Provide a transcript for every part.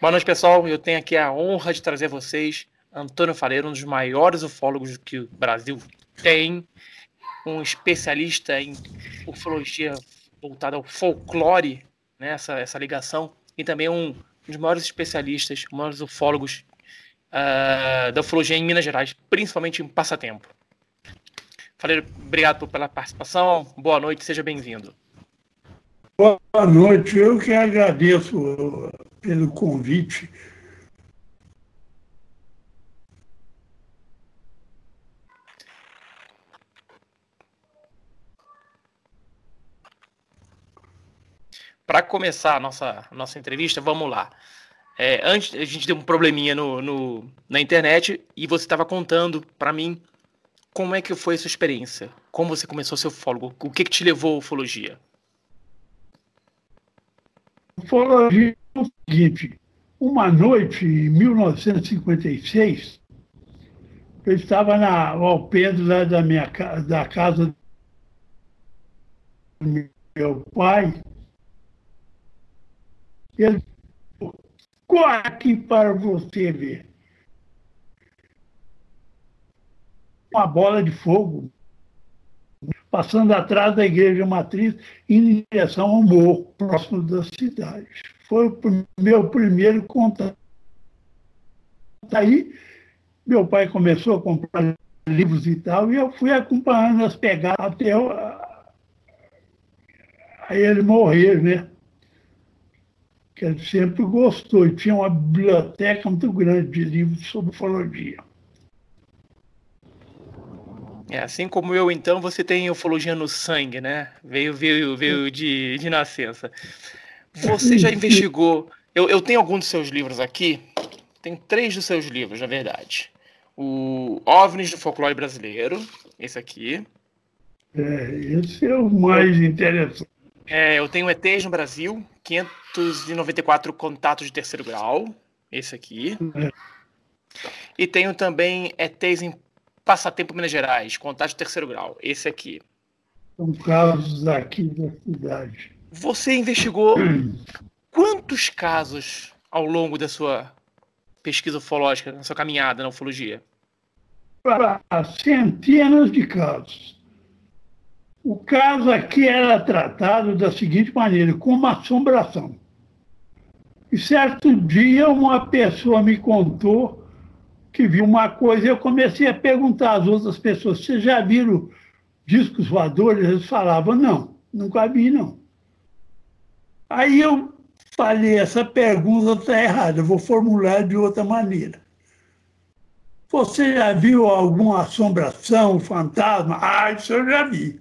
Boa noite, pessoal. Eu tenho aqui a honra de trazer a vocês Antônio Faleiro, um dos maiores ufólogos que o Brasil tem, um especialista em ufologia voltada ao folclore, né, essa, essa ligação, e também um dos maiores especialistas, maiores ufólogos uh, da ufologia em Minas Gerais, principalmente em passatempo. Faleiro, obrigado pela participação, boa noite, seja bem-vindo. Boa noite, eu que agradeço pelo convite. Para começar a nossa, nossa entrevista, vamos lá. É, antes, a gente deu um probleminha no, no na internet e você estava contando para mim como é que foi a sua experiência, como você começou seu ufólogo, o que, que te levou à ufologia? Ufologia é o seguinte: uma noite, em 1956, eu estava na, ao da, minha, da casa do meu pai. Ele corre aqui para você ver. Uma bola de fogo passando atrás da igreja matriz em direção ao morro, próximo da cidade. Foi o meu primeiro contato. Daí, meu pai começou a comprar livros e tal, e eu fui acompanhando as pegadas até aí ele morrer, né? Que ele sempre gostou e tinha uma biblioteca muito grande de livros sobre ufologia. É, assim como eu, então, você tem ufologia no sangue, né? Veio, veio, veio de, de nascença. Você já investigou? Eu, eu tenho alguns dos seus livros aqui. Tem três dos seus livros, na verdade. O OVNIs do Folclore Brasileiro, esse aqui. É, esse é o mais interessante. É, eu tenho ETs no Brasil, 594 contatos de terceiro grau, esse aqui. É. E tenho também ETs em Passatempo Minas Gerais, contato de terceiro grau. Esse aqui. São casos aqui da cidade. Você investigou quantos casos ao longo da sua pesquisa ufológica, na sua caminhada na ufologia? Centenas de casos. O caso aqui era tratado da seguinte maneira, como assombração. E certo dia uma pessoa me contou que viu uma coisa, eu comecei a perguntar às outras pessoas: vocês já viram discos voadores? Eles falavam: não, nunca vi, não. Aí eu falei: essa pergunta está errada, vou formular de outra maneira. Você já viu alguma assombração, fantasma? Ah, isso eu já vi.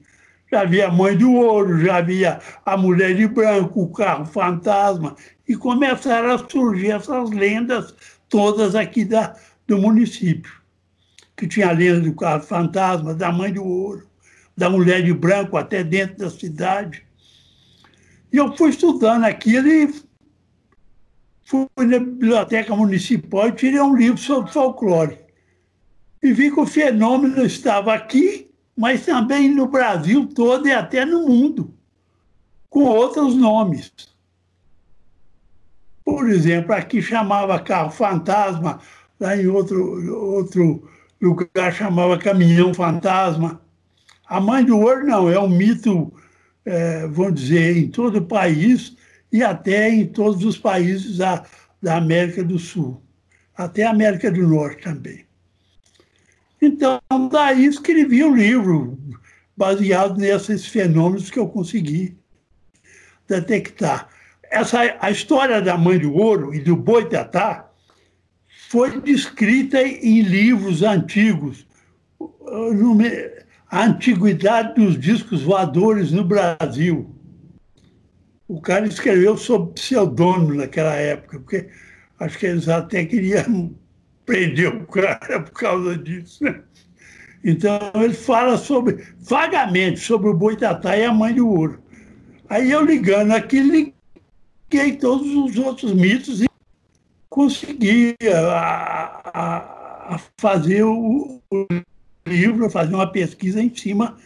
Já vi a mãe do ouro, já vi a, a mulher de branco, o carro fantasma. E começaram a surgir essas lendas todas aqui da, do município, que tinha a lenda do carro fantasma, da mãe do ouro, da mulher de branco até dentro da cidade. E eu fui estudando aquilo e fui na biblioteca municipal e tirei um livro sobre folclore. E vi que o fenômeno estava aqui, mas também no Brasil todo e até no mundo, com outros nomes. Por exemplo, aqui chamava carro fantasma lá em outro, outro lugar chamava Caminhão Fantasma. A Mãe do Ouro não, é um mito, é, vamos dizer, em todo o país e até em todos os países da, da América do Sul, até a América do Norte também. Então, daí escrevi o um livro baseado nesses fenômenos que eu consegui detectar. Essa, a história da Mãe do Ouro e do Boitatá foi descrita em livros antigos. A antiguidade dos discos voadores no Brasil. O cara escreveu sob pseudônimo naquela época, porque acho que eles até queriam prender o cara por causa disso. Né? Então ele fala sobre, vagamente, sobre o Boitatá e a Mãe do Ouro. Aí eu ligando aqui, liguei todos os outros mitos e consegui a, a, a fazer o, o livro, fazer uma pesquisa em cima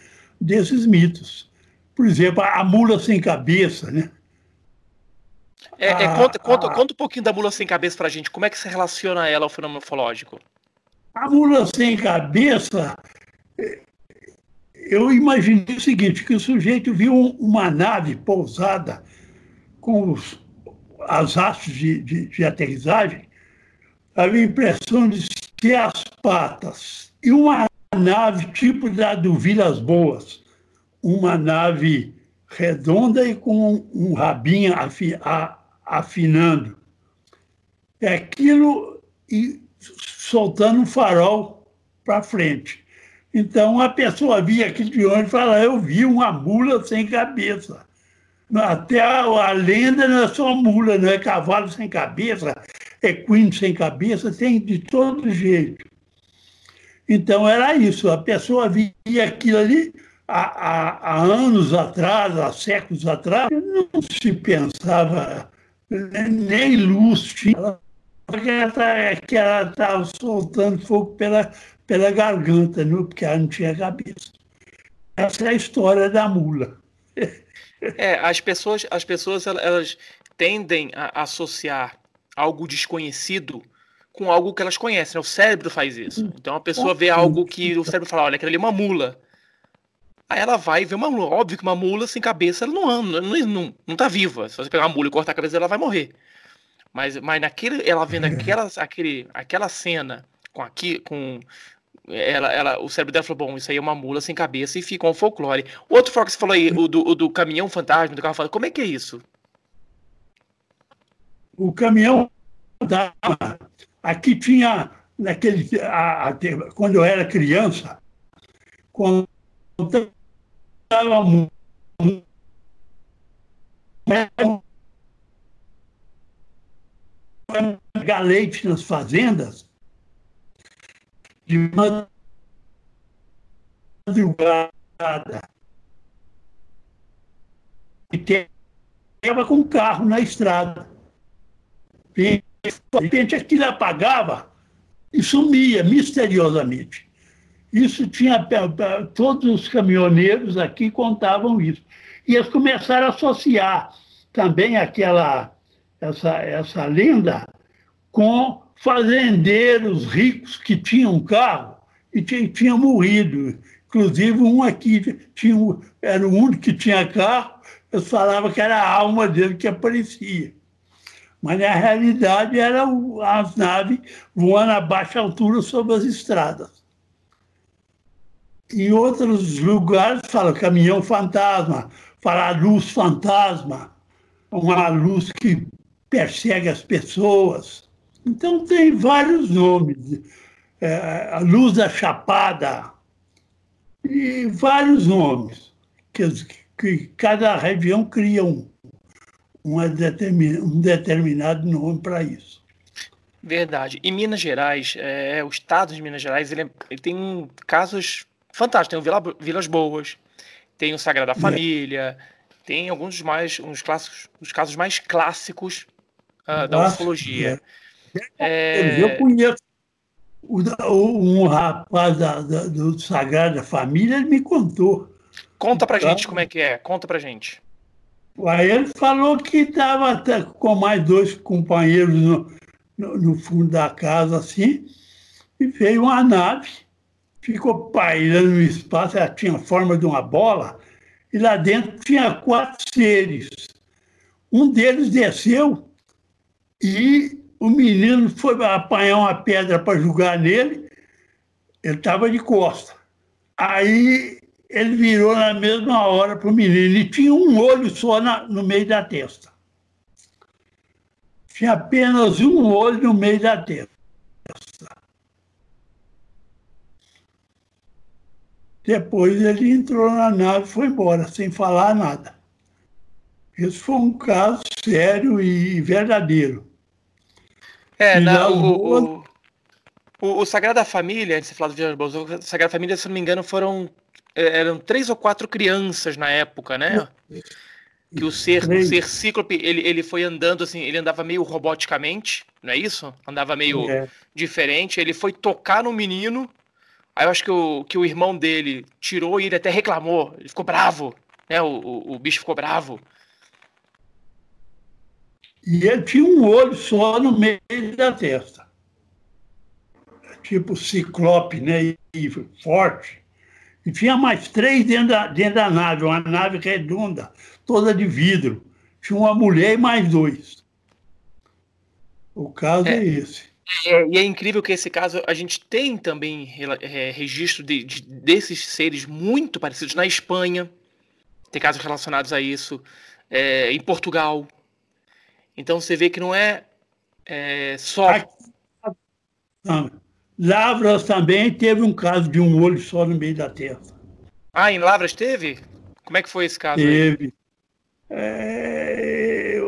desses mitos. Por exemplo, a mula sem cabeça, né? É, é, conta, conta, conta um pouquinho da mula sem cabeça pra gente. Como é que se relaciona ela ao fenômeno ufológico? A mula sem cabeça, eu imaginei o seguinte, que o sujeito viu uma nave pousada com os, as hastes de, de, de aterrissagem, havia a impressão de ser as patas. E uma nave tipo da do Vilas Boas, uma nave redonda e com um rabinho afi, a, afinando. É aquilo e soltando um farol para frente. Então a pessoa via aquilo de onde e fala, eu vi uma mula sem cabeça. Até a, a, lenda não é só mula, não é cavalo sem cabeça, equino sem cabeça, tem de todo jeito. Então era isso, a pessoa via aquilo ali há, há, há anos atrás, há séculos atrás, não se pensava nem luz tinha, que ela estava soltando fogo pela, pela garganta, não? porque ela não tinha cabeça. Essa é a história da mula. É, as pessoas, as pessoas elas tendem a associar algo desconhecido com algo que elas conhecem. Né? O cérebro faz isso. Então a pessoa vê algo que o cérebro fala, olha, aquilo ali é uma mula. Aí ela vai ver uma mula. Óbvio que uma mula sem cabeça ela não anda, não, não, não tá viva. Se você pegar uma mula e cortar a cabeça ela vai morrer. Mas, mas naquele, ela vendo aquela, aquele, aquela cena com aqui, com ela, ela, o cérebro dela falou, bom, isso aí é uma mula sem cabeça e fica um folclore. O outro foco que você falou aí, o do, o do caminhão fantasma, do carro fantasma, como é que é isso? O caminhão fantasma, aqui tinha, naquele, a, a, quando eu era criança, quando estava muito galete nas fazendas de madrugada e estava com carro na estrada. De repente aquilo apagava e sumia misteriosamente. Isso tinha. Todos os caminhoneiros aqui contavam isso. E eles começaram a associar também aquela essa, essa lenda com fazendeiros ricos que tinham carro e tinham morrido. Inclusive, um aqui tinha, era o único que tinha carro, eu falava que era a alma dele que aparecia. Mas, na realidade, eram as naves voando a baixa altura sobre as estradas. Em outros lugares, fala caminhão fantasma, fala luz fantasma, uma luz que persegue as pessoas. Então, tem vários nomes. É, a luz da Chapada, e vários nomes, que, que cada região cria um, uma determin, um determinado nome para isso. Verdade. Em Minas Gerais, é, o estado de Minas Gerais, ele, é, ele tem casos fantásticos. Tem o Vila, Vilas Boas, tem o Sagrada é. Família, tem alguns dos mais, uns clássicos, os casos mais clássicos uh, da ufologia. É. Eu conheço um rapaz da, da, do Sagrada Família, ele me contou. Conta pra gente como é que é, conta pra gente. Aí ele falou que estava com mais dois companheiros no, no, no, fundo da casa, assim, e veio uma nave, ficou pairando no espaço, ela tinha a forma de uma bola, e lá dentro tinha quatro seres. Um deles desceu e o menino foi apanhar uma pedra para jogar nele, ele estava de costa. Aí ele virou na mesma hora para o menino e tinha um olho só na, no meio da testa. Tinha apenas um olho no meio da testa. Depois ele entrou na nave e foi embora, sem falar nada. Esse foi um caso sério e verdadeiro. É, na, o, o, o, Sagrada Família, antes de falar do Vilas Boas, o Sagrada Família, se não me engano, foram é, eram três ou quatro crianças na época, né? Que o ser, o ser cíclope, ele, ele foi andando assim, ele andava meio roboticamente, não é isso? Andava meio é. diferente. Ele foi tocar no menino, aí eu acho que o, que o irmão dele tirou e ele até reclamou, ele ficou bravo, né? O, o, o bicho ficou bravo. E ele tinha um olho só no meio da testa. Tipo ciclope, né? E forte. E tinha mais três dentro da, dentro da nave, uma nave redonda, toda de vidro. Tinha uma mulher e mais dois. O caso é, é esse. É, e é incrível que esse caso a gente tem também é, registro de, de, desses seres muito parecidos na Espanha. Tem casos relacionados a isso. É, em Portugal. Então você vê que não é, é só. Lavras também teve um caso de um olho só no meio da testa. Ah, em Lavras teve? Como é que foi esse caso? Teve. É,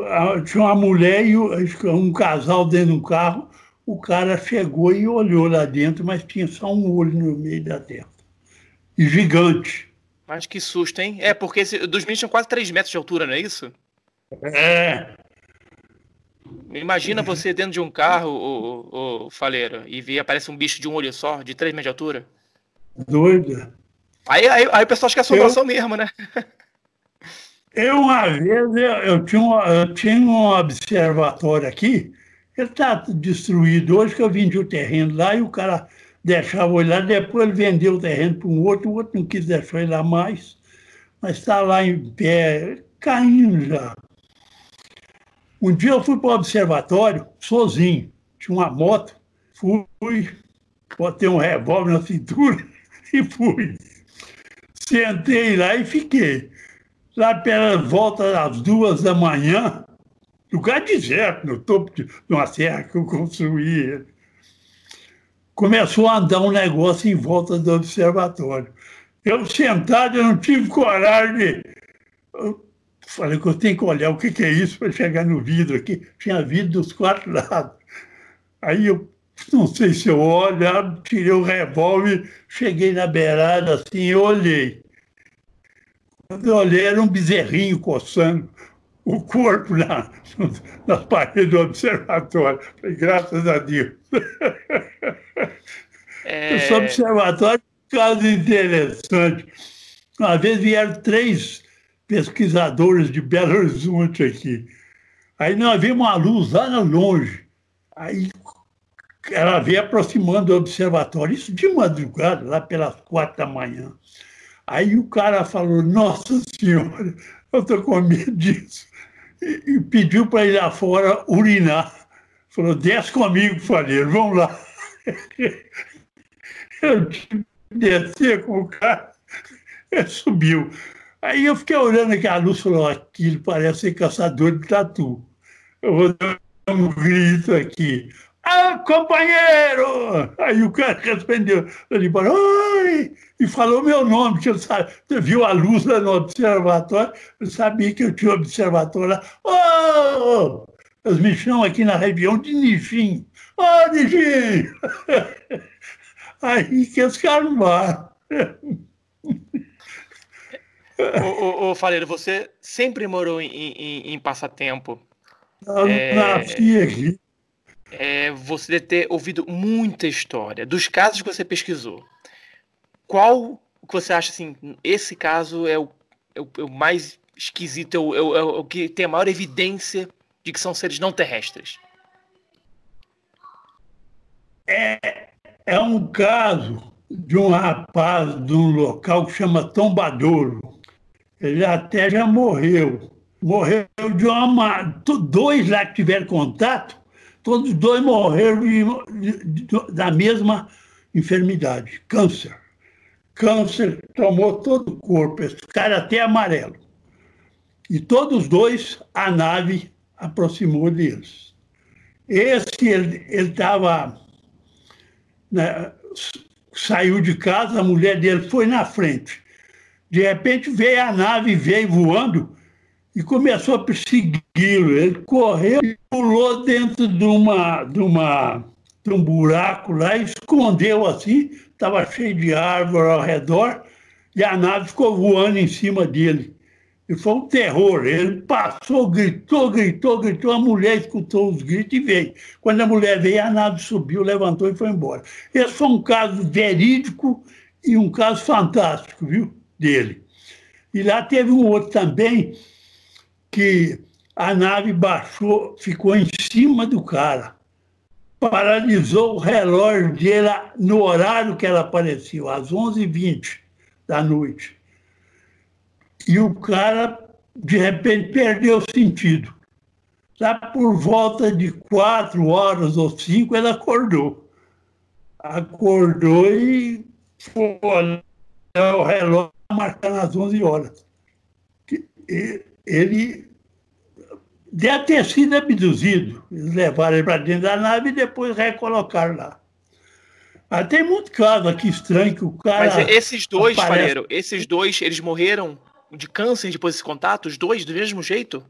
tinha uma mulher e um casal dentro do carro. O cara chegou e olhou lá dentro, mas tinha só um olho no meio da testa. E gigante. Mas que susto, hein? É, porque esse, dos meninos tinham quase 3 metros de altura, não é isso? É. Imagina você dentro de um carro, o, o, faleiro, e vê, aparece um bicho de um olho só, de 3 metros de altura. Doida. Aí, aí, aí o pessoal acha que é assombração eu, mesmo, né? eu, uma vez, eu, eu, tinha um, eu tinha um observatório aqui, ele está destruído. Hoje que eu vendi o terreno lá e o cara deixava olhar, depois ele vendeu o terreno para um outro, o outro não quis deixar ele lá mais, mas está lá em pé, caindo já. Um dia eu fui para o observatório sozinho, tinha uma moto, fui, botei um revólver na cintura e fui. Sentei lá e fiquei. Lá pela volta das duas da manhã, lugar deserto, no topo de uma serra que eu construí. Começou a andar um negócio em volta do observatório. Eu sentado, eu não tive coragem de Falei que eu tenho que olhar o que, que é isso para chegar no vidro aqui. Tinha vidro dos quatro lados. Aí eu não sei se eu olho, tirei o revólver, cheguei na beirada assim e olhei. Quando eu olhei, era um bezerrinho coçando o corpo na, nas paredes do observatório. Falei, graças a Deus. É... Esse observatório é um caso interessante. Uma vez vieram três pesquisadores de Belo Horizonte aqui. Aí nós vimos uma luz lá longe. Aí ela veio aproximando do observatório, isso de madrugada, lá pelas quatro da manhã. Aí o cara falou, nossa senhora, eu estou com medo disso. E, e pediu para ir lá fora urinar. Falou, desce comigo, falei, vamos lá. Eu descer com o cara, ele subiu. Aí eu fiquei olhando aquela luz e falei, aquilo parece ser caçador de tatu. Eu vou dar um grito aqui. Ah, companheiro! Aí o cara respondeu, ele falou, oi! E falou meu nome, que eu sabe, viu a luz lá no observatório, eu sabia que eu tinha observatório lá. Oh! Eles me chamam aqui na região de Nifim. Ô, oh, Nifim! Aí que caras vão. ô, ô, ô, Faleiro, você sempre morou em, em, em passatempo. Eu é, nasci aqui. É, você deve ter ouvido muita história dos casos que você pesquisou. Qual que você acha assim? Esse caso é o, é o, é o mais esquisito, é o, é, é o que tem a maior evidência de que são seres não terrestres? É, é um caso de um rapaz de um local que chama Tombadouro. Ele até já morreu. Morreu de uma. Dois lá que tiveram contato, todos dois morreram de, de, de, da mesma enfermidade, câncer. Câncer tomou todo o corpo, esse cara até amarelo. E todos dois, a nave aproximou deles. Esse, ele estava. Né, saiu de casa, a mulher dele foi na frente. De repente veio a nave, veio voando e começou a persegui-lo. Ele correu e pulou dentro de, uma, de, uma, de um buraco lá, escondeu assim, estava cheio de árvore ao redor, e a nave ficou voando em cima dele. E foi um terror. Ele passou, gritou, gritou, gritou. A mulher escutou os gritos e veio. Quando a mulher veio, a nave subiu, levantou e foi embora. Esse foi um caso verídico e um caso fantástico, viu? Dele. E lá teve um outro também que a nave baixou, ficou em cima do cara. Paralisou o relógio dele no horário que ela apareceu, às 11h20 da noite. E o cara, de repente, perdeu o sentido. Lá por volta de quatro horas ou cinco, ele acordou. Acordou e foi olhar o relógio marcando as 11 horas. Ele deve ter sido abduzido. Eles levaram ele para dentro da nave e depois recolocaram lá. Mas tem muito caso aqui estranho que o cara. Mas esses dois, aparece... Faleiro, esses dois, eles morreram de câncer depois desse contato? Os dois do mesmo jeito?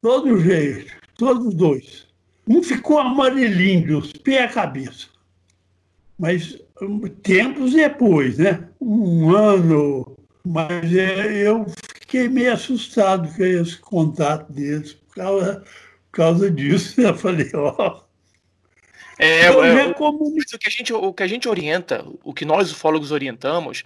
Todo jeito, todos os dois. Um ficou amarelinho dos pés à cabeça. Mas tempos depois, né? Um ano. Mas é, eu fiquei meio assustado com esse contato deles por causa, por causa disso. Eu falei, ó. É, é, o, que a gente, o que a gente orienta, o que nós ufólogos orientamos,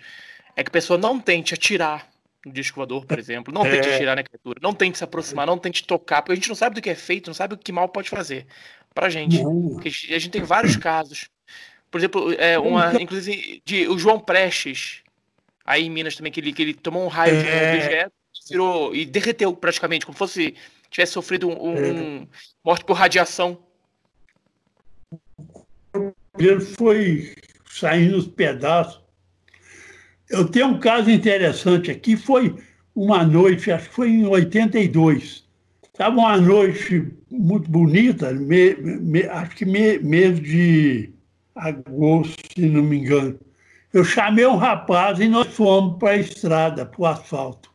é que a pessoa não tente atirar no disco voador, por exemplo, não tente é. atirar na criatura, não tente se aproximar, não tente tocar, porque a gente não sabe do que é feito, não sabe o que mal pode fazer pra gente. a gente tem vários casos. Por exemplo, é uma, inclusive, de, o João Prestes, aí em Minas também, que ele, que ele tomou um raio de é. objeto virou, e derreteu praticamente, como se tivesse sofrido um, um, é. morte por radiação. Ele foi saindo os pedaços. Eu tenho um caso interessante aqui, foi uma noite, acho que foi em 82. Estava uma noite muito bonita, me, me, acho que me, mês de agosto, se não me engano. Eu chamei um rapaz e nós fomos para a estrada, para o asfalto.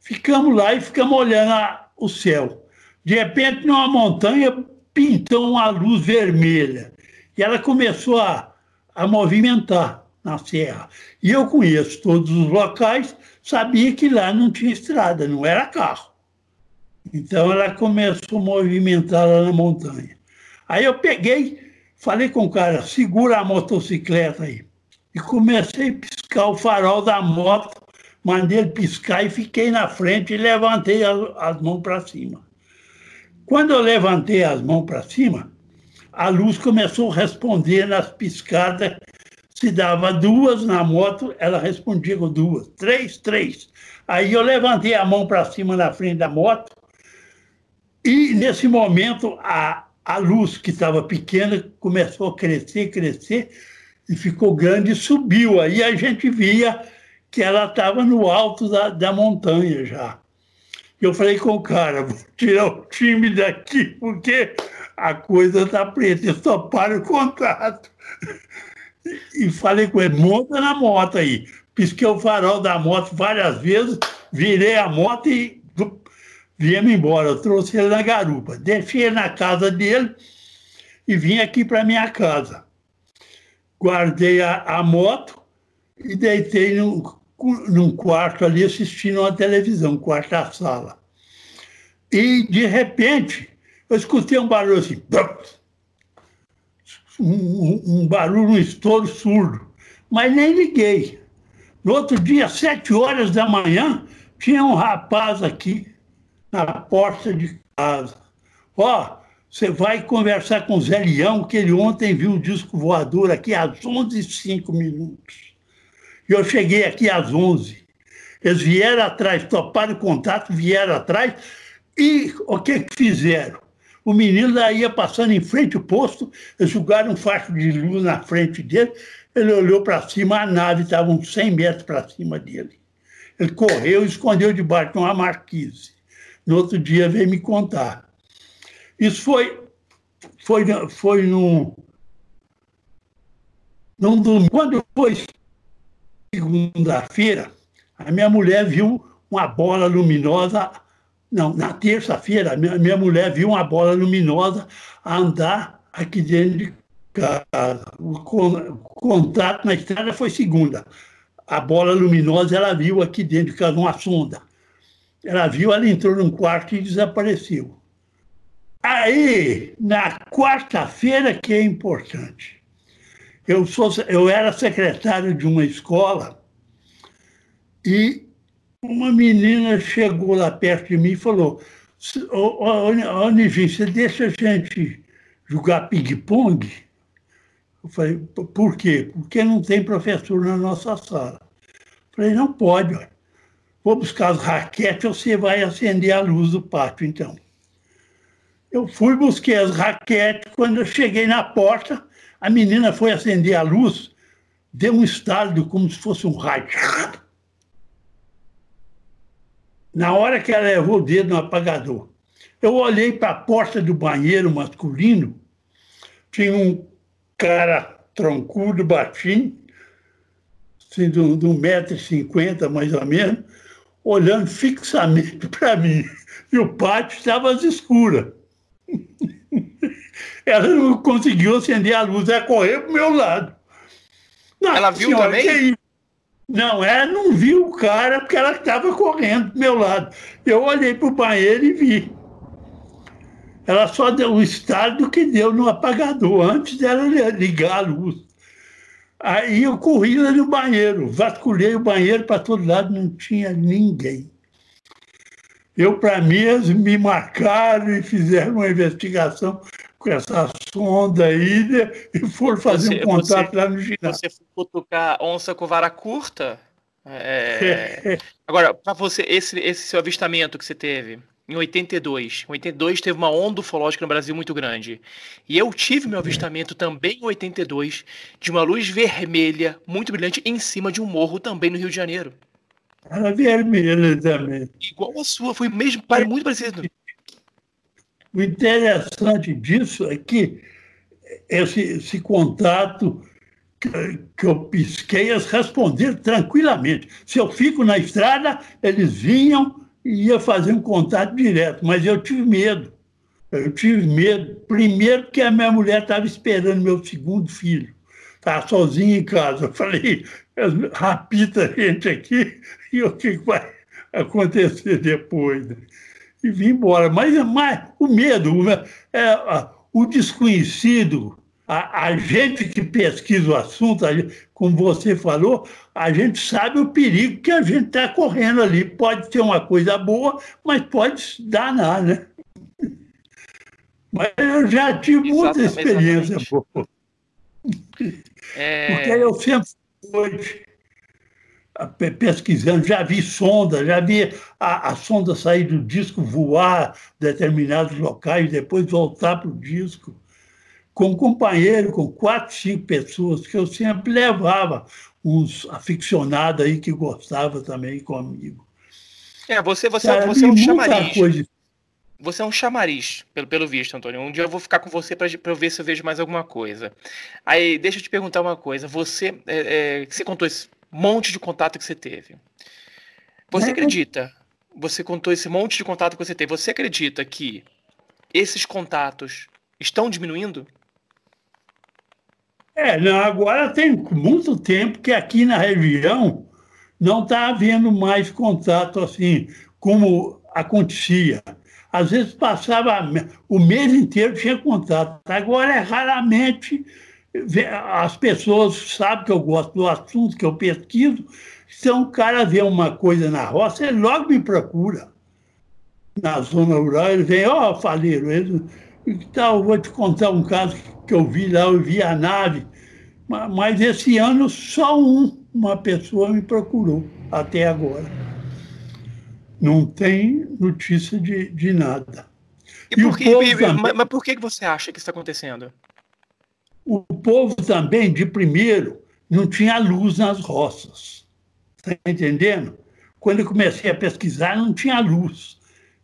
Ficamos lá e ficamos olhando a, o céu. De repente, numa montanha, pintou uma luz vermelha. E ela começou a, a movimentar na serra. E eu conheço todos os locais, sabia que lá não tinha estrada, não era carro. Então ela começou a movimentar lá na montanha. Aí eu peguei, falei com o cara, segura a motocicleta aí e comecei a piscar o farol da moto, mandei ele piscar e fiquei na frente e levantei as, as mãos para cima. Quando eu levantei as mãos para cima, a luz começou a responder nas piscadas. Se dava duas na moto, ela respondia com duas. Três, três. Aí eu levantei a mão para cima na frente da moto e, nesse momento, a, a luz que estava pequena começou a crescer, crescer e ficou grande e subiu. Aí a gente via que ela estava no alto da, da montanha já. Eu falei com o cara, vou tirar o time daqui, porque a coisa está preta, eu só para o contato. E falei com ele, monta na moto aí. Pisquei o farol da moto várias vezes, virei a moto e viemos embora. Eu trouxe ele na garupa. Deixei ele na casa dele e vim aqui para minha casa guardei a, a moto e deitei num, num quarto ali assistindo uma televisão, quarto da sala. E, de repente, eu escutei um barulho assim, um, um barulho, um estouro surdo, mas nem liguei. No outro dia, sete horas da manhã, tinha um rapaz aqui na porta de casa. Ó, você vai conversar com o Zé Leão, que ele ontem viu o disco voador aqui às 11h05 minutos. E eu cheguei aqui às 11 Eles vieram atrás, toparam o contato, vieram atrás e o que, que fizeram? O menino ia passando em frente ao posto, eles jogaram um facho de luz na frente dele, ele olhou para cima, a nave estava uns 100 metros para cima dele. Ele correu e escondeu debaixo de uma marquise. No outro dia veio me contar. Isso foi, foi, foi num. Quando foi segunda-feira, a minha mulher viu uma bola luminosa. Não, na terça-feira, minha, minha mulher viu uma bola luminosa andar aqui dentro de casa. O contato na estrada foi segunda. A bola luminosa ela viu aqui dentro de casa uma sonda. Ela viu, ela entrou num quarto e desapareceu. Aí, na quarta-feira, que é importante, eu, sou, eu era secretário de uma escola e uma menina chegou lá perto de mim e falou: Ô, você deixa a gente jogar ping-pong? Eu falei, por quê? Porque não tem professor na nossa sala. Eu falei, não pode. Ó. Vou buscar as raquetes, você vai acender a luz do pátio, então. Eu fui, busquei as raquetes. Quando eu cheguei na porta, a menina foi acender a luz, deu um estalo como se fosse um raio. Na hora que ela levou o dedo no apagador, eu olhei para a porta do banheiro masculino, tinha um cara troncudo, baixinho, assim, de um, metro e cinquenta, mais ou menos, olhando fixamente para mim. E o pátio estava às escuras. Ela não conseguiu acender a luz, ela correu para o meu lado. Não, ela viu senhora, também? Não, ela não viu o cara porque ela estava correndo do meu lado. Eu olhei para o banheiro e vi. Ela só deu o estado que deu no apagador, antes dela ligar a luz. Aí eu corri no banheiro, vasculhei o banheiro para todo lado, não tinha ninguém. Eu, para mim, eles me marcaram e fizeram uma investigação com essa sonda aí né, e foram fazer você, um contato você, lá no ginásio. Você foi cutucar onça com vara curta? É... Agora, para você, esse, esse seu avistamento que você teve, em 82. Em 82 teve uma onda ufológica no Brasil muito grande. E eu tive meu avistamento também em 82 de uma luz vermelha muito brilhante em cima de um morro também no Rio de Janeiro. Era vermelha também. Igual a sua, foi mesmo, muito parecido. O interessante disso é que esse, esse contato que, que eu pisquei, eles responderam tranquilamente. Se eu fico na estrada, eles vinham e ia fazer um contato direto, mas eu tive medo. Eu tive medo, primeiro porque a minha mulher estava esperando meu segundo filho, estava sozinha em casa. Eu falei, rapita a gente aqui e o que vai acontecer depois. Né? E vim embora. Mas, mas o medo, é, o desconhecido, a, a, gente que pesquisa o assunto, gente, como você falou, a gente sabe o perigo que a gente está correndo ali. Pode ser uma coisa boa, mas pode danar, né? Mas eu já tive exatamente, muita experiência exatamente. boa. É... Porque eu sempre fui pesquisando, já vi sonda, já vi a, a sonda sair do disco, voar determinados locais, depois voltar para o disco com um companheiro, com quatro, cinco pessoas, que eu sempre levava uns aficionados aí que gostavam também comigo. É, você, você, Cara, você é um chamariz. Coisa... Você é um chamariz, pelo, pelo visto, Antônio. Um dia eu vou ficar com você para eu ver se eu vejo mais alguma coisa. Aí, deixa eu te perguntar uma coisa. Você, é, é, você contou esse monte de contato que você teve. Você é. acredita? Você contou esse monte de contato que você teve. Você acredita que esses contatos estão diminuindo? É, não, agora tem muito tempo que aqui na região não está havendo mais contato assim como acontecia. Às vezes passava o mês inteiro tinha contato. Agora é raramente as pessoas sabem que eu gosto do assunto que eu pesquiso. Se um cara vê uma coisa na roça, ele logo me procura. Na zona rural, ele vem, ó, oh, Faleiro, ele, então, vou te contar um caso que eu vi lá, eu vi a nave, mas esse ano só um, uma pessoa me procurou até agora. Não tem notícia de, de nada. E, e por que, também, mas, mas, por que você acha que isso está acontecendo? O povo também, de primeiro, não tinha luz nas roças. Está entendendo? Quando eu comecei a pesquisar, não tinha luz.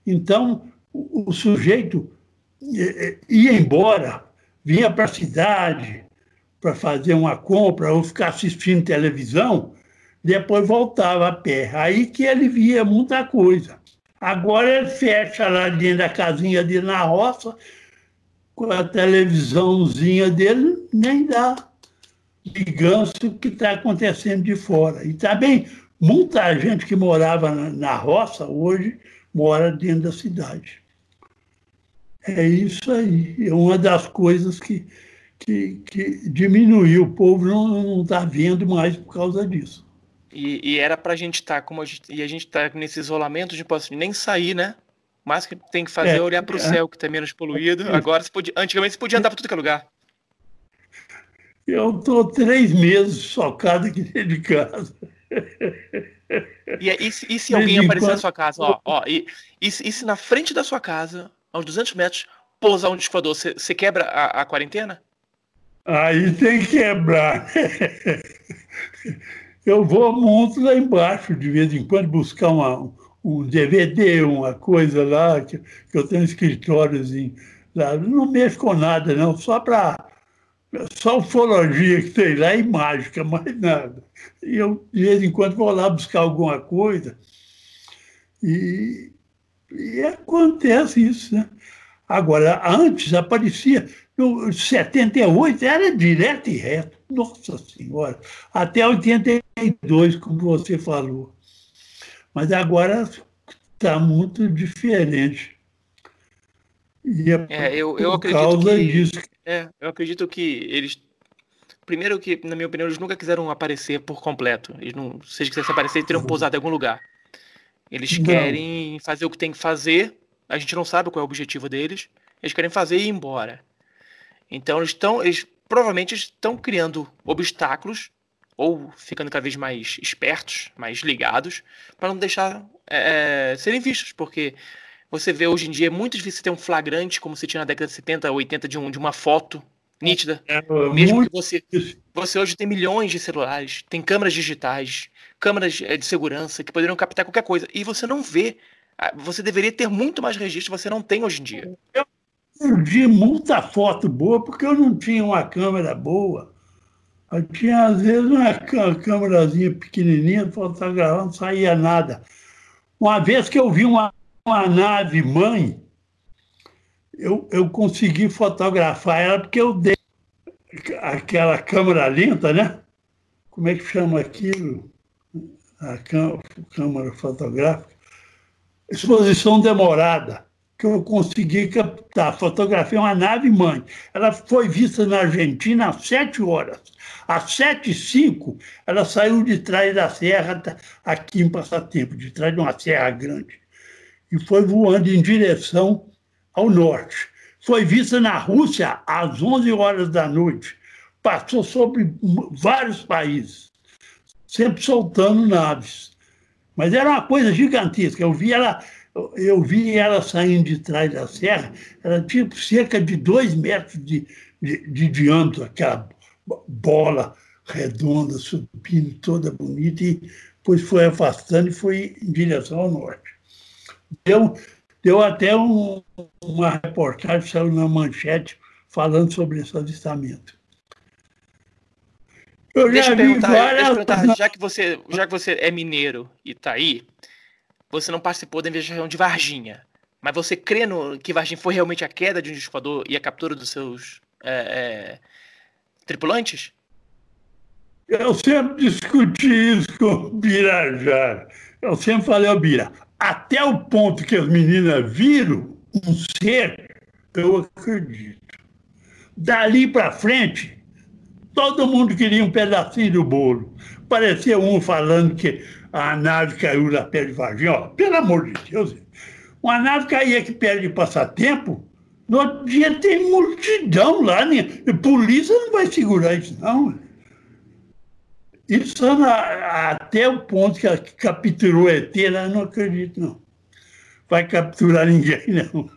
Então, o, o sujeito ia embora, vinha para a cidade para fazer uma compra ou ficar assistindo televisão, depois voltava a pé. Aí que ele via muita coisa. Agora ele fecha lá dentro da casinha dele na roça, com a televisãozinha dele, nem dá ligança o que está acontecendo de fora. E também, muita gente que morava na roça hoje mora dentro da cidade. É isso aí. É uma das coisas que, que, que diminuiu. O povo não está vendo mais por causa disso. E, e era para a gente estar, tá, como a gente, e a gente está nesse isolamento, de posso nem sair, né? O máximo que tem que fazer é, é olhar para o é. céu, que está menos poluído. Agora, você podia, antigamente, você podia andar para tudo que é lugar. Eu estou três meses socado aqui dentro de casa. E, e, se, e se alguém aparecer na sua casa, ó, ó, e, e, e, se na frente da sua casa, aos 200 metros, pousar um disco você quebra a, a quarentena? Aí tem que quebrar. Eu vou monto lá embaixo, de vez em quando, buscar uma, um DVD, uma coisa lá, que, que eu tenho um escritóriozinho lá. Não mexo com nada, não, só para. Só ufologia que tem lá e mágica, mais nada. E eu, de vez em quando, vou lá buscar alguma coisa. E, e acontece isso, né? Agora, antes aparecia, no 78 era direto e reto, nossa Senhora, até 82, como você falou. Mas agora está muito diferente. E é, é eu, eu acredito que, disso. É, eu acredito que eles. Primeiro que, na minha opinião, eles nunca quiseram aparecer por completo. Eles não, se eles quisessem aparecer, eles teriam pousado em algum lugar. Eles não. querem fazer o que tem que fazer a gente não sabe qual é o objetivo deles. Eles querem fazer e ir embora. Então eles estão, eles provavelmente estão criando obstáculos ou ficando cada vez mais espertos, mais ligados, para não deixar é, é, serem vistos, porque você vê hoje em dia é muito difícil ter um flagrante como se tinha na década de 70, 80 de, um, de uma foto nítida. É, é Mesmo que você, você hoje tem milhões de celulares, tem câmeras digitais, câmeras é, de segurança que poderiam captar qualquer coisa, e você não vê você deveria ter muito mais registro, você não tem hoje em dia. Eu perdi muita foto boa porque eu não tinha uma câmera boa. Eu tinha, às vezes, uma câmerazinha pequenininha, fotografando, não saía nada. Uma vez que eu vi uma, uma nave mãe, eu, eu consegui fotografar ela porque eu dei aquela câmera lenta, né? Como é que chama aquilo? A câmera fotográfica exposição demorada, que eu consegui captar. Fotografia uma nave mãe. Ela foi vista na Argentina às sete horas. Às sete e cinco, ela saiu de trás da serra, aqui em Passatempo, de trás de uma serra grande, e foi voando em direção ao norte. Foi vista na Rússia às 11 horas da noite. Passou sobre vários países, sempre soltando naves. Mas era uma coisa gigantesca. Eu vi ela, eu vi ela saindo de trás da serra, ela tinha cerca de dois metros de, de, de diâmetro, aquela bola redonda, subindo, toda bonita, e depois foi afastando e foi em direção ao norte. Deu, deu até um, uma reportagem, saiu na manchete, falando sobre esse avistamento. Eu deixa, eu perguntar, várias... deixa eu perguntar, já que, você, já que você é mineiro e tá aí, você não participou da investigação de Varginha, mas você crê no, que Varginha foi realmente a queda de um discador e a captura dos seus é, é, tripulantes? Eu sempre discuti isso com o Birajara. Eu sempre falei ao Bira, até o ponto que as meninas viram um ser, eu acredito. Dali para frente, Todo mundo queria um pedacinho do bolo. Parecia um falando que a nave caiu na pé de Varginha. Ó, pelo amor de Deus, uma nave cair aqui perto de passatempo, no outro dia tem multidão lá, né? polícia não vai segurar isso, não. Isso na, até o ponto que, capturou ET, eu não acredito, não. Vai capturar ninguém, não.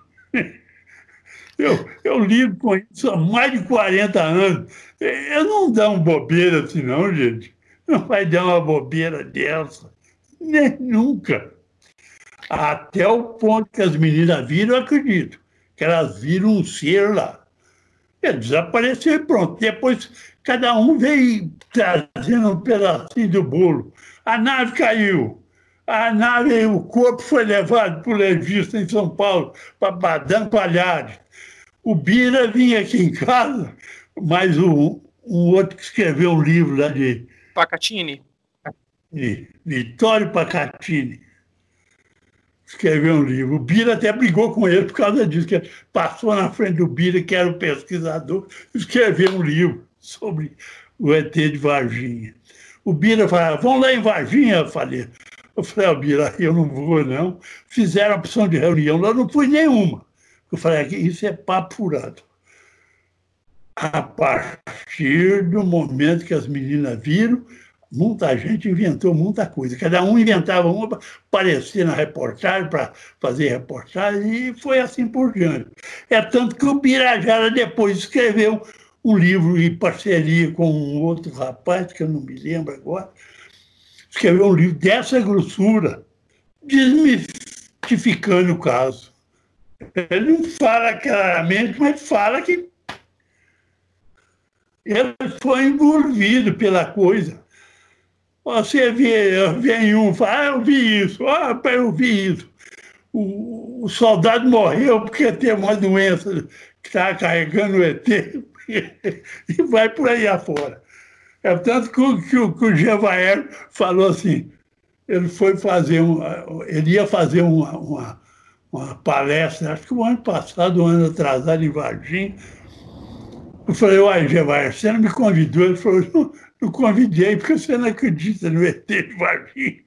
Eu, eu lido com isso há mais de 40 anos. Eu não dou uma bobeira assim, não, gente. Não vai dar uma bobeira dessa. Nem nunca. Até o ponto que as meninas viram, eu acredito. Que elas viram um ser lá. Ele desapareceu e pronto. Depois, cada um veio trazendo um pedacinho do bolo. A nave caiu. A nave, o corpo foi levado para o legista em São Paulo, para Badam Palhares. O Bira vinha aqui em casa, mas o, um outro que escreveu um livro lá de. Pacatini. Vitório Pacatini. Escreveu um livro. O Bira até brigou com ele por causa disso, que passou na frente do Bira, que era o pesquisador, escreveu um livro sobre o ET de Varginha. O Bira falava, vamos lá em Varginha, eu falei. Eu falei, Albira, eu não vou, não. Fizeram a opção de reunião, lá não fui nenhuma. Eu falei, isso é papo furado. A partir do momento que as meninas viram, muita gente inventou muita coisa. Cada um inventava uma para aparecer na reportagem, para fazer reportagem, e foi assim por diante. É tanto que o Birajara depois escreveu um livro em parceria com um outro rapaz, que eu não me lembro agora, escreveu um livro dessa grossura, desmistificando o caso. Ele não fala claramente, mas fala que ele foi envolvido pela coisa. Você vê, vem um, fala, ah, eu vi isso, ah, eu vi isso. O, o soldado morreu porque tem uma doença que estava carregando o ET e vai por aí afora. É tanto que, o, que, o, que o Gevaer falou assim, ele foi fazer um, ele ia fazer uma, uma, uma palestra, acho que o ano passado, um ano atrasado, em Varginha. Eu falei, uai, Gevaer, você não me convidou? Ele falou, não convidei porque você não acredita no ET de Varginha.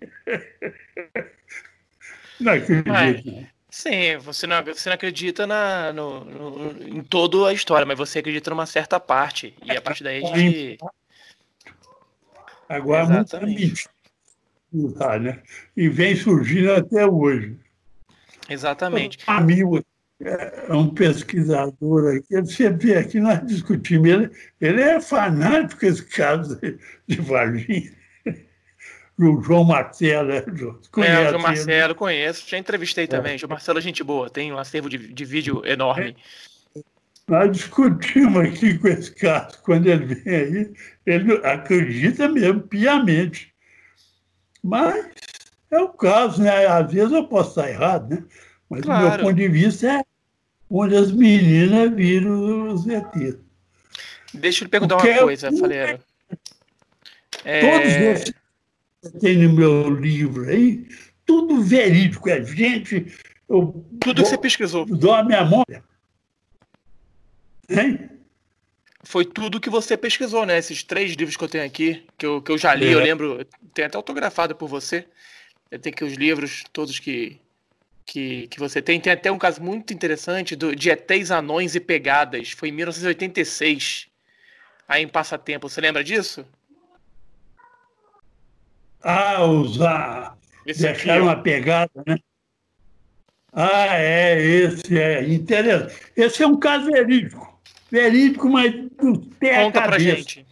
Não acredito. Sim, você não, você não acredita na, no, no, em toda a história, mas você acredita numa certa parte. E a partir daí a gente. Agora Exatamente. muita né? E vem surgindo até hoje. Exatamente. Amigo é um pesquisador aqui, ele sempre vem aqui, nós discutimos. Ele, ele é fanático esse caso de Varginha. O João Marcelo, é, Conhece, é, o João Marcelo, conheço. Já entrevistei é. também. João Marcelo é gente boa, tem um acervo de, de vídeo enorme. É. Nós discutimos aqui com esse caso, quando ele vem aí, ele acredita mesmo, piamente. Mas é o caso, né? Às vezes eu posso estar errado, né? Mas claro. do meu ponto de vista é onde as meninas viram os ETs. Deixa eu lhe perguntar uma coisa, é, Faleiro. É... Todos esses que tem no meu livro aí, tudo verídico, é gente. Eu, tudo que você pesquisou. Dou a minha mão. Hein? Foi tudo que você pesquisou, né? Esses três livros que eu tenho aqui, que eu, que eu já li, é. eu lembro, tem até autografado por você. Eu tenho aqui os livros, todos que, que, que você tem. Tem até um caso muito interessante do, de ETs, Anões e Pegadas. Foi em 1986, aí em Passatempo. Você lembra disso? Ah, usar. Deixaram uma pegada, né? Ah, é, esse é interessante. Esse é um caso verídico. Verídico, mas do pé Conta pra gente.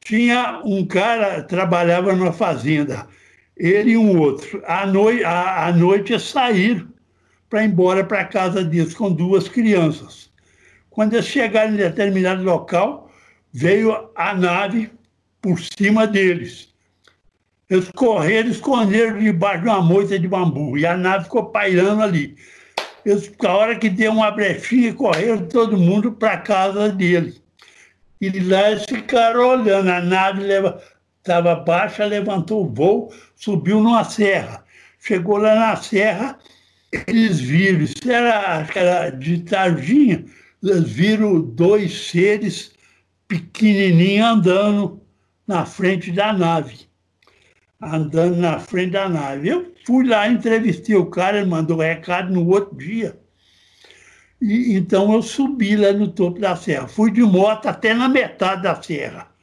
Tinha um cara, trabalhava numa fazenda ele e um outro, à noite, à, à noite saíram para ir embora para a casa deles com duas crianças. Quando eles chegaram em determinado local, veio a nave por cima deles. Eles correram, esconderam debaixo de uma moita de bambu e a nave ficou pairando ali. Eles, a hora que deu uma brechinha, correram todo mundo para a casa dele. E lá eles ficaram olhando, a nave leva, estava baixa, levantou o voo, subiu numa serra. Chegou lá na serra, eles viram, isso era, era de tardinha, eles viram dois seres pequenininhos andando na frente da nave. Andando na frente da nave. Eu fui lá, entrevistei o cara, ele mandou recado no outro dia. E, então eu subi lá no topo da serra. Fui de moto até na metade da serra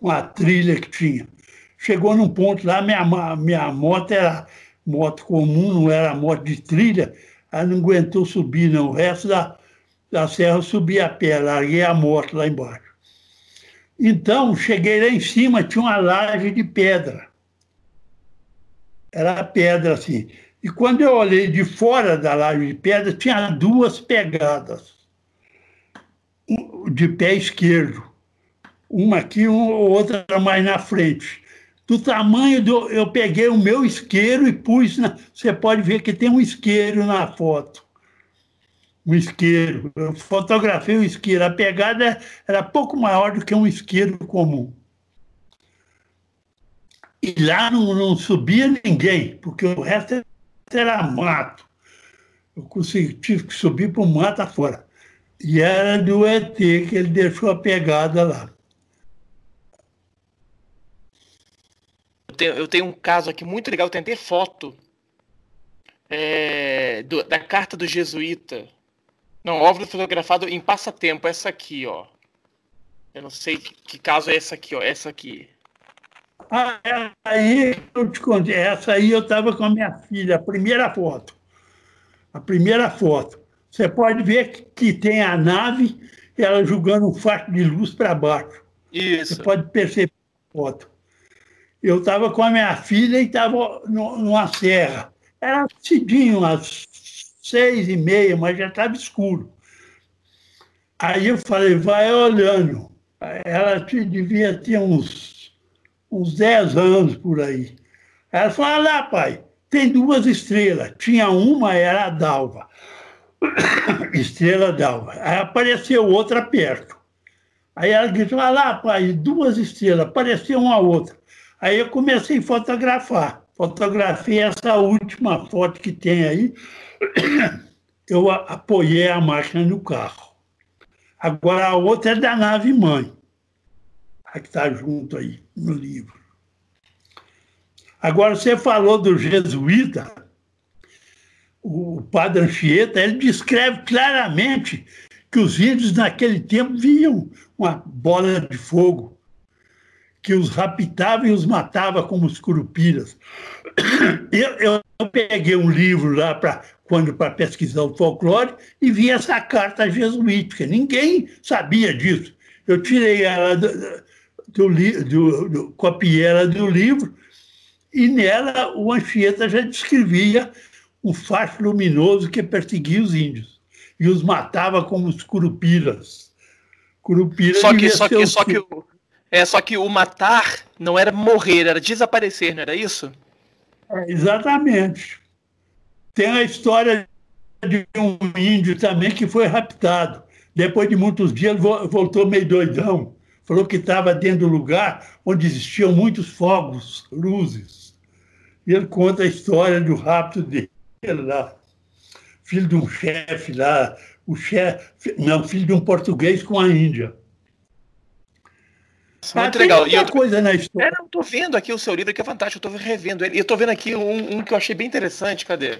com a trilha que tinha. Chegou num ponto lá, minha, minha moto era moto comum, não era moto de trilha, aí não aguentou subir, não. O resto da, da serra eu subi a pé, larguei a moto lá embaixo. Então, cheguei lá em cima, tinha uma laje de pedra. Era pedra assim. E quando eu olhei de fora da laje de pedra, tinha duas pegadas de pé esquerdo uma aqui, uma, outra mais na frente. Do tamanho do. Eu peguei o meu isqueiro e pus. Na, você pode ver que tem um isqueiro na foto. Um isqueiro. Eu fotografei o isqueiro. A pegada era pouco maior do que um isqueiro comum. E lá não, não subia ninguém, porque o resto era mato. Eu consegui, tive que subir para o mato afora. E era do ET que ele deixou a pegada lá. Tenho, eu tenho um caso aqui muito legal, eu tenho até foto é, do, da carta do jesuíta. Não, óbvio fotografado em passatempo, essa aqui, ó. Eu não sei que, que caso é essa aqui, ó. Essa aqui. Ah, aí eu te contei. Essa aí eu estava com a minha filha, a primeira foto. A primeira foto. Você pode ver que tem a nave, ela jogando um facho de luz para baixo. Isso. Você pode perceber a foto. Eu estava com a minha filha e estava numa serra. Era cedinho, umas seis e meia, mas já estava escuro. Aí eu falei, vai olhando. Ela devia ter uns, uns dez anos por aí. Ela falou, olha lá, pai, tem duas estrelas. Tinha uma, era a Dalva. Estrela d'alva. Aí apareceu outra perto. Aí ela disse, olha lá, pai, duas estrelas, apareceu uma outra. Aí eu comecei a fotografar. Fotografei essa última foto que tem aí. Eu apoiei a máquina no carro. Agora a outra é da nave mãe. A que está junto aí no livro. Agora você falou do jesuíta. O padre Anchieta, ele descreve claramente que os índios naquele tempo viam uma bola de fogo que os raptava e os matava como os curupiras. Eu, eu, peguei um livro lá para quando para pesquisar o folclore e vi essa carta jesuítica. Ninguém sabia disso. Eu tirei ela do, do, do, do copiei ela do livro e nela o Anchieta já descrevia um facho luminoso que perseguia os índios e os matava como os curupiras. Curupiras só que, só que, só que o, é, só que o matar não era morrer, era desaparecer, não era isso? É, exatamente. Tem a história de um índio também que foi raptado. Depois de muitos dias, voltou meio doidão. Falou que estava dentro do lugar onde existiam muitos fogos, luzes. E ele conta a história do rapto dele lá. Filho de um chefe lá, o chefe, não, filho de um português com a Índia. Muito ah, legal. E outra coisa na história. É, eu tô vendo aqui o seu livro que é fantástico, eu tô revendo ele. E eu tô vendo aqui um, um, que eu achei bem interessante, cadê?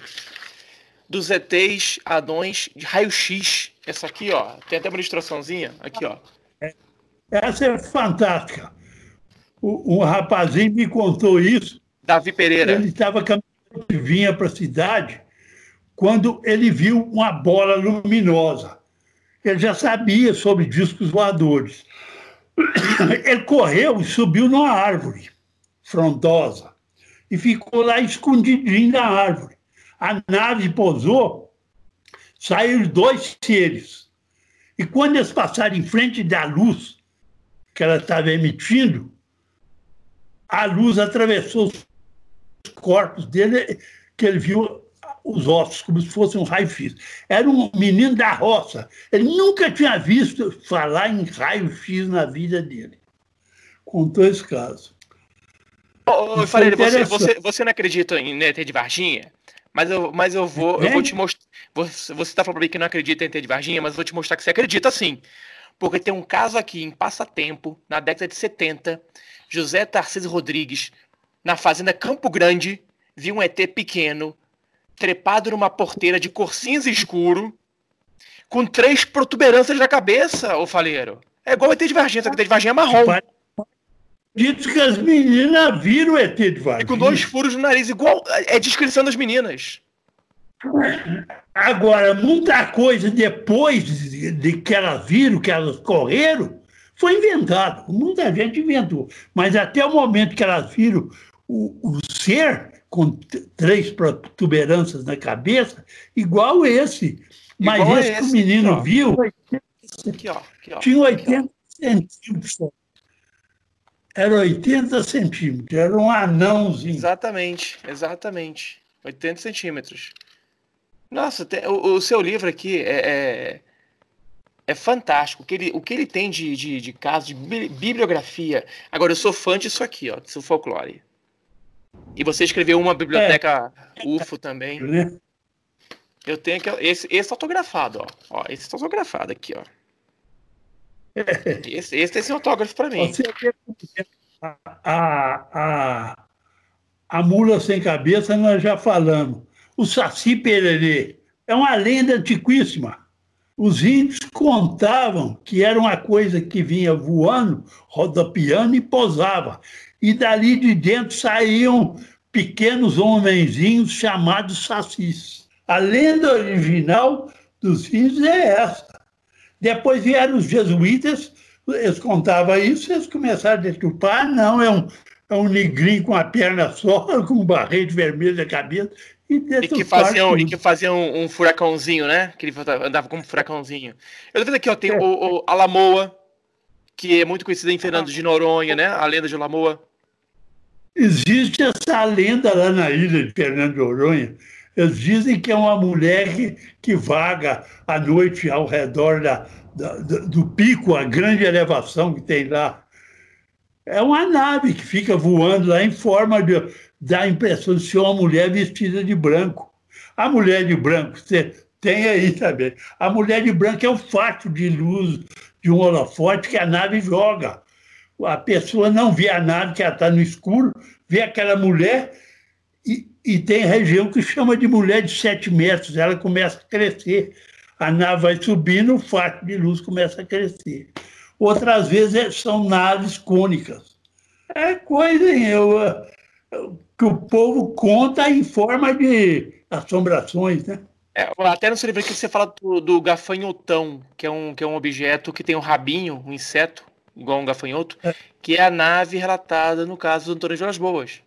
Dos ETs Adões de raio-x. Essa aqui, ó. Tem até uma ilustraçãozinha. Aqui, ó. Essa é fantástica. Um rapazinho me contou isso. Davi Pereira. Ele estava caminhando e vinha para a cidade quando ele viu uma bola luminosa. Ele já sabia sobre discos voadores. Ele correu e subiu numa árvore frondosa e ficou lá escondidinho na árvore. A nave pousou, saíram dois seres. E quando eles passaram em frente da luz que ela estava emitindo, a luz atravessou os corpos dele, que ele viu os ossos, como se fosse um raio-x. Era um menino da roça. Ele nunca tinha visto falar em raio-x na vida dele. Contou esse caso. Ô, ô Fareira, você, você, você não acredita em ET de Varginha? Mas eu, mas eu vou, é? eu vou te mostrar. Você está falando mim que não acredita em ET de Varginha, mas eu vou te mostrar que você acredita sim. Porque tem um caso aqui em Passatempo, na década de 70, José Tarcísio Rodrigues, na fazenda Campo Grande, viu um ET pequeno trepado numa porteira de cor cinza escuro, com três protuberâncias na cabeça, ô faleiro. É igual o ET de Varginha, só que o ET de Varginha é marrom. Dito que as meninas viram o ET de Varginha. E com dois furos no nariz, igual é descrição das meninas. Agora, muita coisa depois de que elas viram, que elas correram, foi inventado. Muita gente inventou. Mas até o momento que elas viram o, o ser, com três protuberâncias na cabeça, igual esse. Mas igual esse, esse, que o menino aqui, viu aqui, ó, aqui, ó, tinha 80 centímetros. Era 80 centímetros, era um anãozinho. Exatamente, exatamente. 80 centímetros. Nossa, tem, o, o, seu livro aqui é, é, é, fantástico. O que ele, o que ele tem de, de, de casos, de bibliografia. Agora, eu sou fã disso aqui, ó, do folclore. E você escreveu uma biblioteca é. UFO também. Né? Eu tenho aqui, esse, esse autografado, ó. ó. Esse tá autografado aqui, ó. Esse, esse tem esse autógrafo para mim. a, a, A mula sem cabeça nós já falamos. O Saci Pererê é uma lenda antiquíssima. Os índios contavam que era uma coisa que vinha voando, rodopiando e posava. E dali de dentro saíam pequenos homenzinhos chamados sacis. A lenda original dos índios é essa. Depois vieram os jesuítas, eles contavam isso, eles começaram a deturpar. Não, é um, é um negrinho com a perna só, com um barrete vermelho na cabeça. E, e que faziam, e que faziam um, um, furacãozinho, né? Que ele andava como um furacãozinho. Eu tô vendo aqui, ó, tem é. o, o Alamoa, que é muito conhecido em Fernando de Noronha, né? A lenda de Alamoa. Existe essa lenda lá na ilha de Fernando de Noronha. Eles dizem que é uma mulher que, que vaga à noite ao redor da, da, do pico, a grande elevação que tem lá. É uma nave que fica voando lá em forma de. dá a impressão de ser uma mulher vestida de branco. A mulher de branco, você tem aí também. A mulher de branco é o fato de luz de um holofote que a nave joga a pessoa não vê a nave, que ela está no escuro, vê aquela mulher e, e tem região que chama de mulher de sete metros, ela começa a crescer. A nave vai subindo, o fato de luz começa a crescer. Outras vezes é, são naves cônicas. É coisa hein, eu, que o povo conta em forma de assombrações, né? É, até no seu livro aqui você fala do, do, gafanhotão, que é, um, que é um objeto que tem um rabinho, um inseto, igual um gafanhoto, é. que é a nave relatada no caso do Antônio de Las Boas.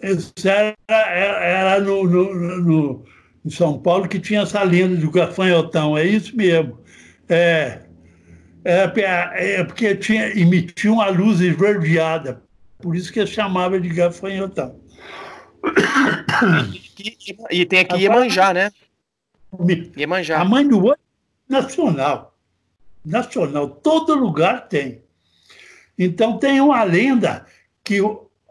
Isso era, era no, no, no, em São Paulo que tinha essa lenda do gafanhotão, é isso mesmo. É, é, é porque tinha, emitia uma luz esverdeada, por isso que chamava de gafanhotão. E, e, e tem aqui Iemanjá, né? Iemanjá. A mãe do outro nacional nacional, todo lugar tem. Então tem uma lenda que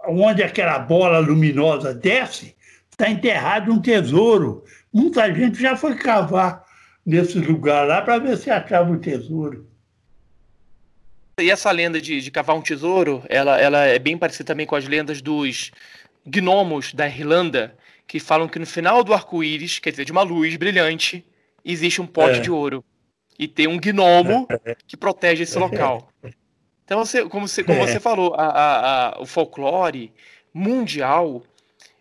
onde aquela bola luminosa desce, está enterrado um tesouro. Muita gente já foi cavar nesse lugar lá para ver se achava o tesouro. E essa lenda de, de cavar um tesouro, ela, ela é bem parecida também com as lendas dos gnomos da Irlanda, que falam que no final do arco-íris, quer dizer, de uma luz brilhante, existe um pote é. de ouro e tem um gnomo que protege esse local. Então, você, como, você, como você falou, a, a, a, o folclore mundial,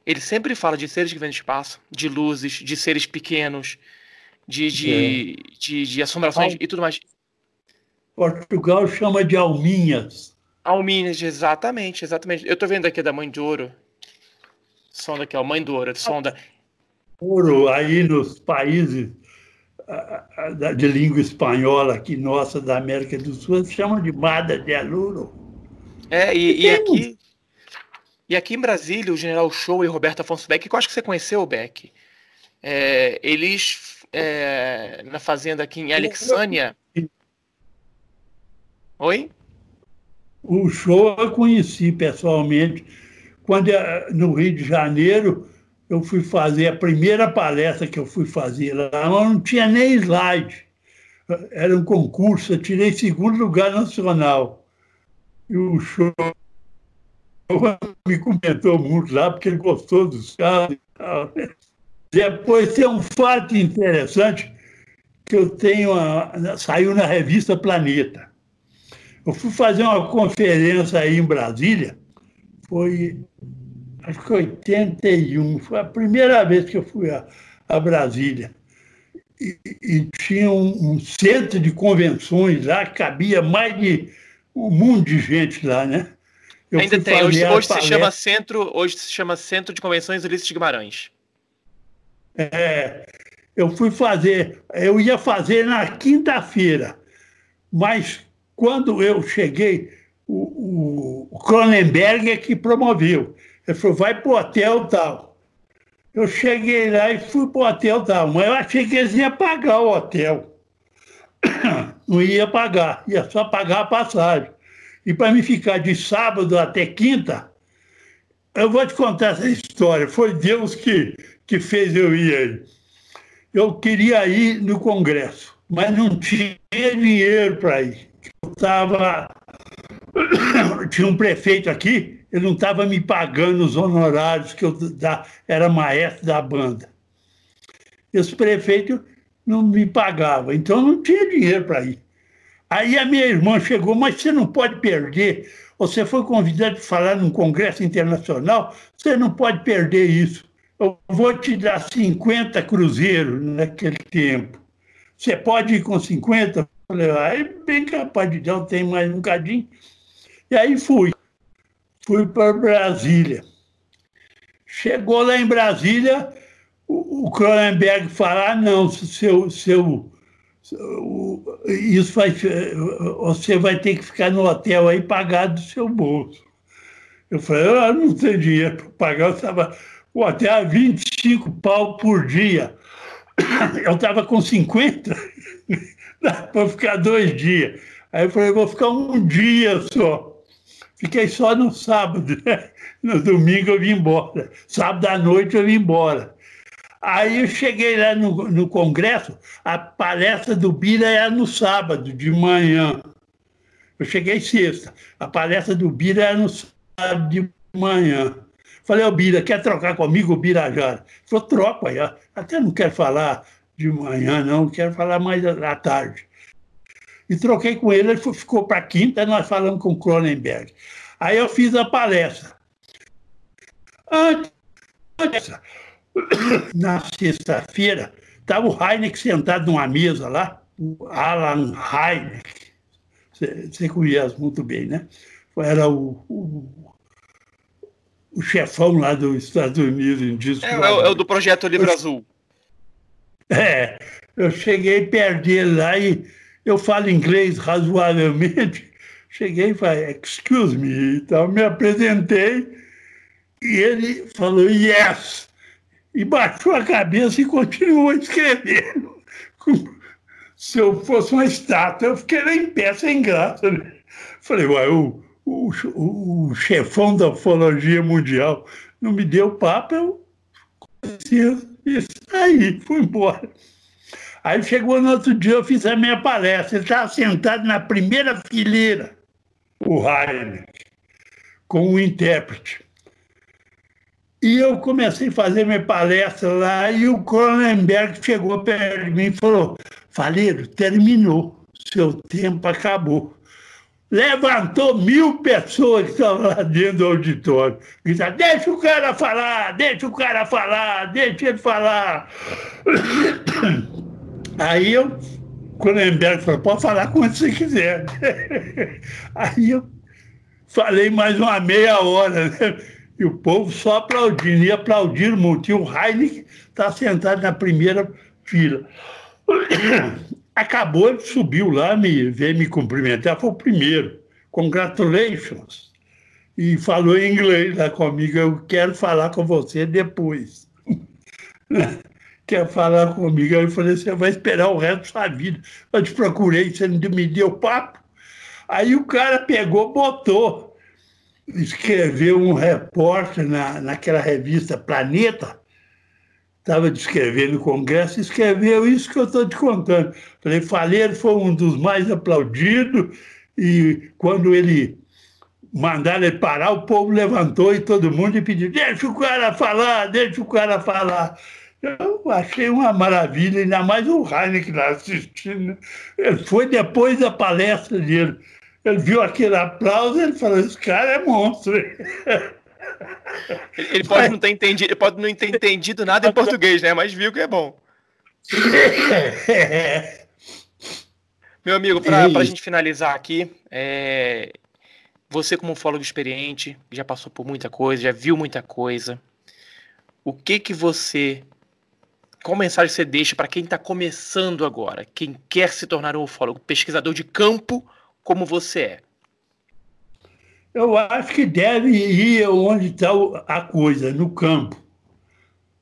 ele sempre fala de seres que vêm do espaço, de luzes, de seres pequenos, de, de, é. de, de, assombrações e tudo mais. Portugal chama de alminhas. Alminhas, exatamente, exatamente. Eu estou vendo aqui da Mãe de Ouro. Sonda aqui, ó, Mãe do Ouro, sonda. Ouro aí nos países de língua espanhola aqui nossa da América do Sul, chamam de Mada de Aluro. É, e, e aqui e aqui em Brasília, o General Show e Roberto Afonso Beck, que eu acho que você conheceu, Beck, é, eles é, na fazenda aqui em Alexânia. Oi? O show eu conheci pessoalmente quando eh, no Rio de Janeiro eu fui fazer a primeira palestra que eu fui fazer lá, não tinha nem slide. Era um concurso, eu tirei segundo lugar nacional. E o show me comentou muito lá, porque ele gostou dos carros. Depois tem um fato interessante que eu tenho, a, saiu na revista Planeta. Eu fui fazer uma conferência aí em Brasília, foi acho que 81, foi a primeira vez que eu fui a, a Brasília. E, e tinha um, um, centro de convenções lá, cabia mais de um mundo de gente lá, né? Eu Ainda tem, hoje, hoje se chama centro, hoje se chama Centro de Convenções Ulisses de Guimarães. É, eu fui fazer, eu ia fazer na quinta-feira, mas quando eu cheguei, o, o, o Cronenberg é que promoveu. Ele falou, vai pro hotel tal. Eu cheguei lá e fui pro hotel tal, mas eu achei que eles iam pagar o hotel. Não ia pagar, ia só pagar a passagem. E para me ficar de sábado até quinta, eu vou te contar essa história. Foi Deus que, que fez eu ir aí. Eu queria ir no Congresso, mas não tinha dinheiro para ir. Eu tinha um prefeito aqui, ele não estava me pagando os honorários que eu da, era maestro da banda. Esse prefeito não me pagava, então não tinha dinheiro para ir. Aí a minha irmã chegou, mas você não pode perder. Você foi convidado para falar num congresso internacional, você não pode perder isso. Eu vou te dar 50 cruzeiros naquele tempo. Você pode ir com 50? Eu falei, aí bem capaz de dar, tenho mais um cadinho. E aí fui. Fui para Brasília. Chegou lá em Brasília, o, Cronenberg falar, ah, não, seu, seu, isso vai, você vai ter que ficar no hotel aí pagar do seu bolso. Eu falei, eu não tenho dinheiro para pagar, eu estava o hotel a 25 pau por dia. Eu estava com 50, dá para ficar dois dias. Aí eu falei, vou ficar um dia só. Fiquei só no sábado. No domingo eu vim embora. Sábado à noite eu vim embora. Aí eu cheguei lá no, no congresso, a palestra do Bira era no sábado, de manhã. Eu cheguei sexta. A palestra do Bira era no sábado de manhã. Falei, ô Bira, quer trocar comigo o Birajara? Ele falou, troco aí. Até não quero falar de manhã, não, quero falar mais à tarde. E troquei com ele, ele ficou para quinta, nós falamos com o Cronenberg. Aí eu fiz a palestra. Antes, na sexta-feira, estava o Heineck sentado numa mesa lá, o Alan Heineck, você conhece muito bem, né? Era o, o, o chefão lá dos Estados Unidos em disco. É, é, é, o do projeto Livro eu, Azul. É, eu cheguei perto dele lá e eu falo inglês razoavelmente. Cheguei e falei, excuse me, então me apresentei e ele falou yes e baixou a cabeça e continuou escrevendo. Se eu fosse uma estátua, eu fiquei lá em pé sem graça. Né? Falei, uai, o, o, o, chefão da ufologia mundial não me deu papo, eu conhecia isso. Aí, fui embora. Aí chegou no outro dia, eu fiz a minha palestra. Ele estava sentado na primeira fileira, o Heineck, com o intérprete. E eu comecei a fazer minha palestra lá e o Cronenberg chegou perto de mim e falou: Faleiro, terminou, seu tempo acabou. Levantou mil pessoas que estavam lá dentro do auditório. Gritaram, deixa o cara falar, deixa o cara falar, deixa ele falar. Aí eu, Cronenberg falou, pode falar quando você quiser. Aí eu falei mais uma meia hora, né? E o povo só aplaudindo, e aplaudiram muito. E o Heineken está sentado na primeira fila. Acabou, ele subiu lá, me, veio me cumprimentar, foi o primeiro. Congratulations. E falou em inglês lá comigo, eu quero falar com você depois. quer falar comigo? Aí eu falei, você vai esperar o resto da sua vida. Eu te procurei, você não me deu papo. Aí o cara pegou, botou escreveu um repórter na, naquela revista Planeta, estava descrevendo o Congresso, escreveu isso que eu estou te contando. Falei, Faleiro foi um dos mais aplaudidos, e quando ele mandaram ele parar, o povo levantou e todo mundo pediu, deixa o cara falar, deixa o cara falar. Eu achei uma maravilha, ainda mais o Heineken lá assistindo. Ele foi depois da palestra dele. Ele viu aquele aplauso e ele falou: esse cara é monstro. Ele pode não ter entendido, ele pode não ter entendido nada em português, né? Mas viu que é bom. Meu amigo, para a gente finalizar aqui, é... você como ufólogo experiente, já passou por muita coisa, já viu muita coisa. O que que você, qual mensagem você deixa para quem está começando agora, quem quer se tornar um ufólogo, pesquisador de campo como você é? Eu acho que deve ir onde está a coisa, no campo.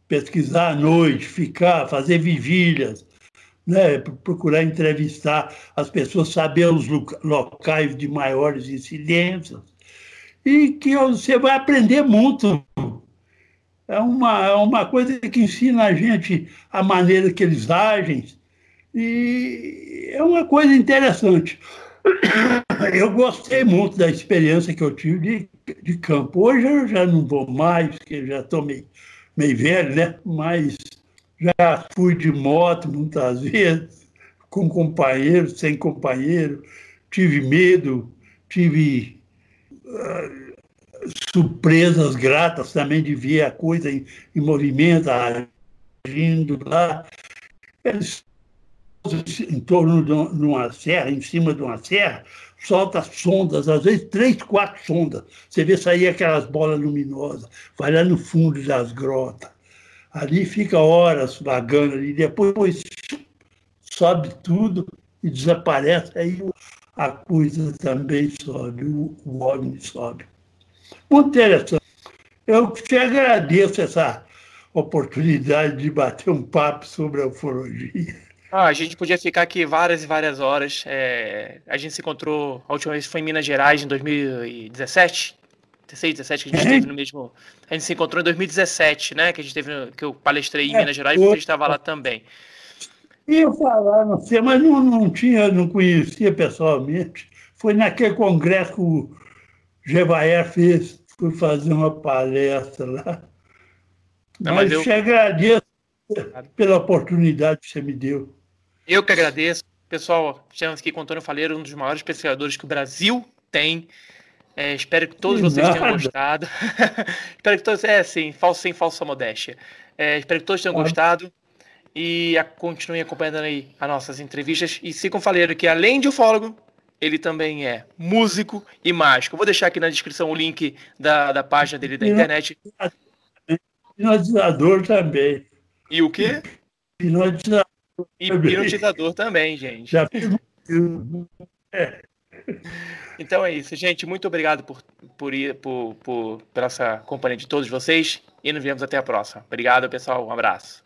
Pesquisar à noite, ficar, fazer vigílias, né? procurar entrevistar as pessoas, saber os locais de maiores incidências. E que você vai aprender muito. É uma, é uma coisa que ensina a gente a maneira que eles agem. E é uma coisa interessante. Eu gostei muito da experiência que eu tive de, de campo. Hoje eu já não vou mais, porque já estou meio, meio velho, né? Mas já fui de moto muitas vezes, com companheiro, sem companheiro. Tive medo, tive uh, surpresas gratas também de ver a coisa em, em movimento, agindo lá. Eles em torno de uma serra, em cima de uma serra, solta sondas, às vezes três, quatro sondas. Você vê sair aquelas bolas luminosas, vai lá no fundo das grotas. Ali fica horas vagando ali, depois sobe tudo e desaparece, aí a coisa também sobe, o, o homem sobe. Muito interessante. Eu te agradeço essa oportunidade de bater um papo sobre a ufologia. Ah, a gente podia ficar aqui várias e várias horas. É, a gente se encontrou, a última vez foi em Minas Gerais, em 2017. 16, 17, que a gente esteve no mesmo. A gente se encontrou em 2017, né? Que a gente teve, que eu palestrei em é, Minas Gerais, e você estava lá também. Ia falar, não sei, mas não, não tinha, não conhecia pessoalmente. Foi naquele congresso que o Gevaer fez, fui fazer uma palestra lá. Não, mas, mas eu te agradeço pela oportunidade que você me deu. Eu que agradeço. Pessoal, estamos aqui com o Antônio Faleiro, um dos maiores pesquisadores que o Brasil tem. É, espero que todos vocês tenham gostado. espero que todos. É, sim, falso, sem falsa modéstia. É, espero que todos tenham gostado. E a, continuem acompanhando aí as nossas entrevistas. E sigam Faleiro, que além de ufólogo, ele também é músico e mágico. Eu vou deixar aqui na descrição o link da, da página dele da internet. Hipnotizador também. E o quê? Hipnotizador. E hipnotizador também, gente. Já é. Então é isso, gente. Muito obrigado por, por, ir, por, por, por essa companhia de todos vocês e nos vemos até a próxima. Obrigado, pessoal. Um abraço.